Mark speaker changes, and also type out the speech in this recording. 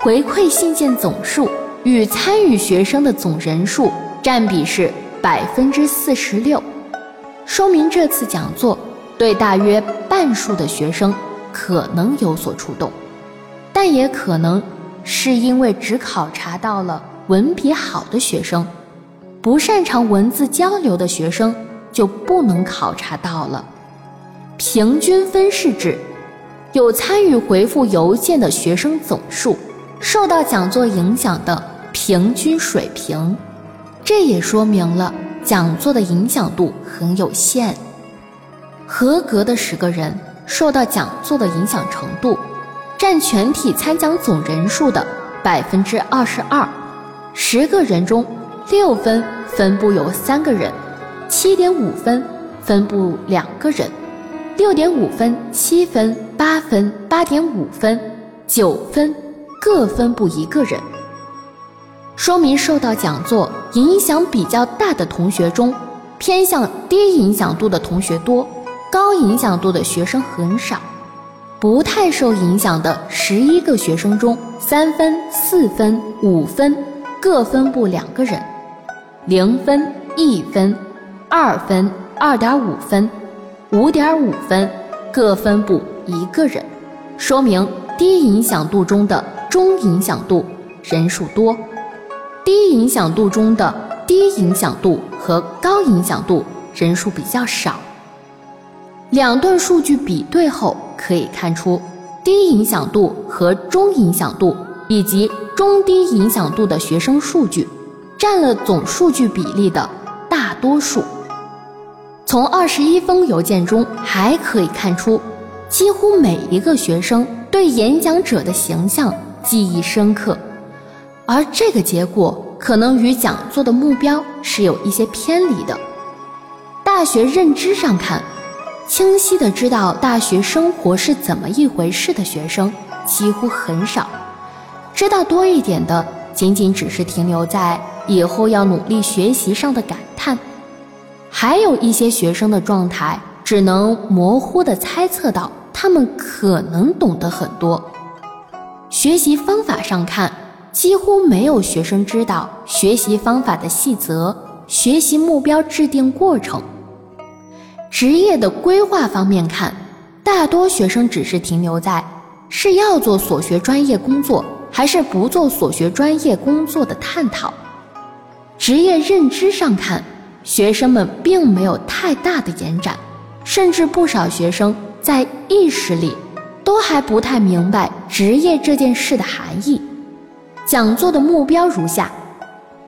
Speaker 1: 回馈信件总数与参与学生的总人数占比是百分之四十六，说明这次讲座对大约半数的学生可能有所触动，但也可能是因为只考察到了文笔好的学生，不擅长文字交流的学生就不能考察到了。平均分是指有参与回复邮件的学生总数受到讲座影响的平均水平，这也说明了讲座的影响度很有限。合格的十个人受到讲座的影响程度占全体参讲总人数的百分之二十二，十个人中六分分布有三个人，七点五分分布两个人。六点五分、七分、八分、八点五分、九分，各分布一个人，说明受到讲座影响比较大的同学中，偏向低影响度的同学多，高影响度的学生很少。不太受影响的十一个学生中，三分、四分、五分，各分布两个人，零分、一分、二分、二点五分。五点五分，各分布一个人，说明低影响度中的中影响度人数多，低影响度中的低影响度和高影响度人数比较少。两段数据比对后可以看出，低影响度和中影响度以及中低影响度的学生数据，占了总数据比例的大多数。从二十一封邮件中还可以看出，几乎每一个学生对演讲者的形象记忆深刻，而这个结果可能与讲座的目标是有一些偏离的。大学认知上看，清晰的知道大学生活是怎么一回事的学生几乎很少，知道多一点的，仅仅只是停留在以后要努力学习上的感叹。还有一些学生的状态，只能模糊的猜测到他们可能懂得很多。学习方法上看，几乎没有学生知道学习方法的细则、学习目标制定过程。职业的规划方面看，大多学生只是停留在是要做所学专业工作还是不做所学专业工作的探讨。职业认知上看。学生们并没有太大的延展，甚至不少学生在意识里都还不太明白职业这件事的含义。讲座的目标如下：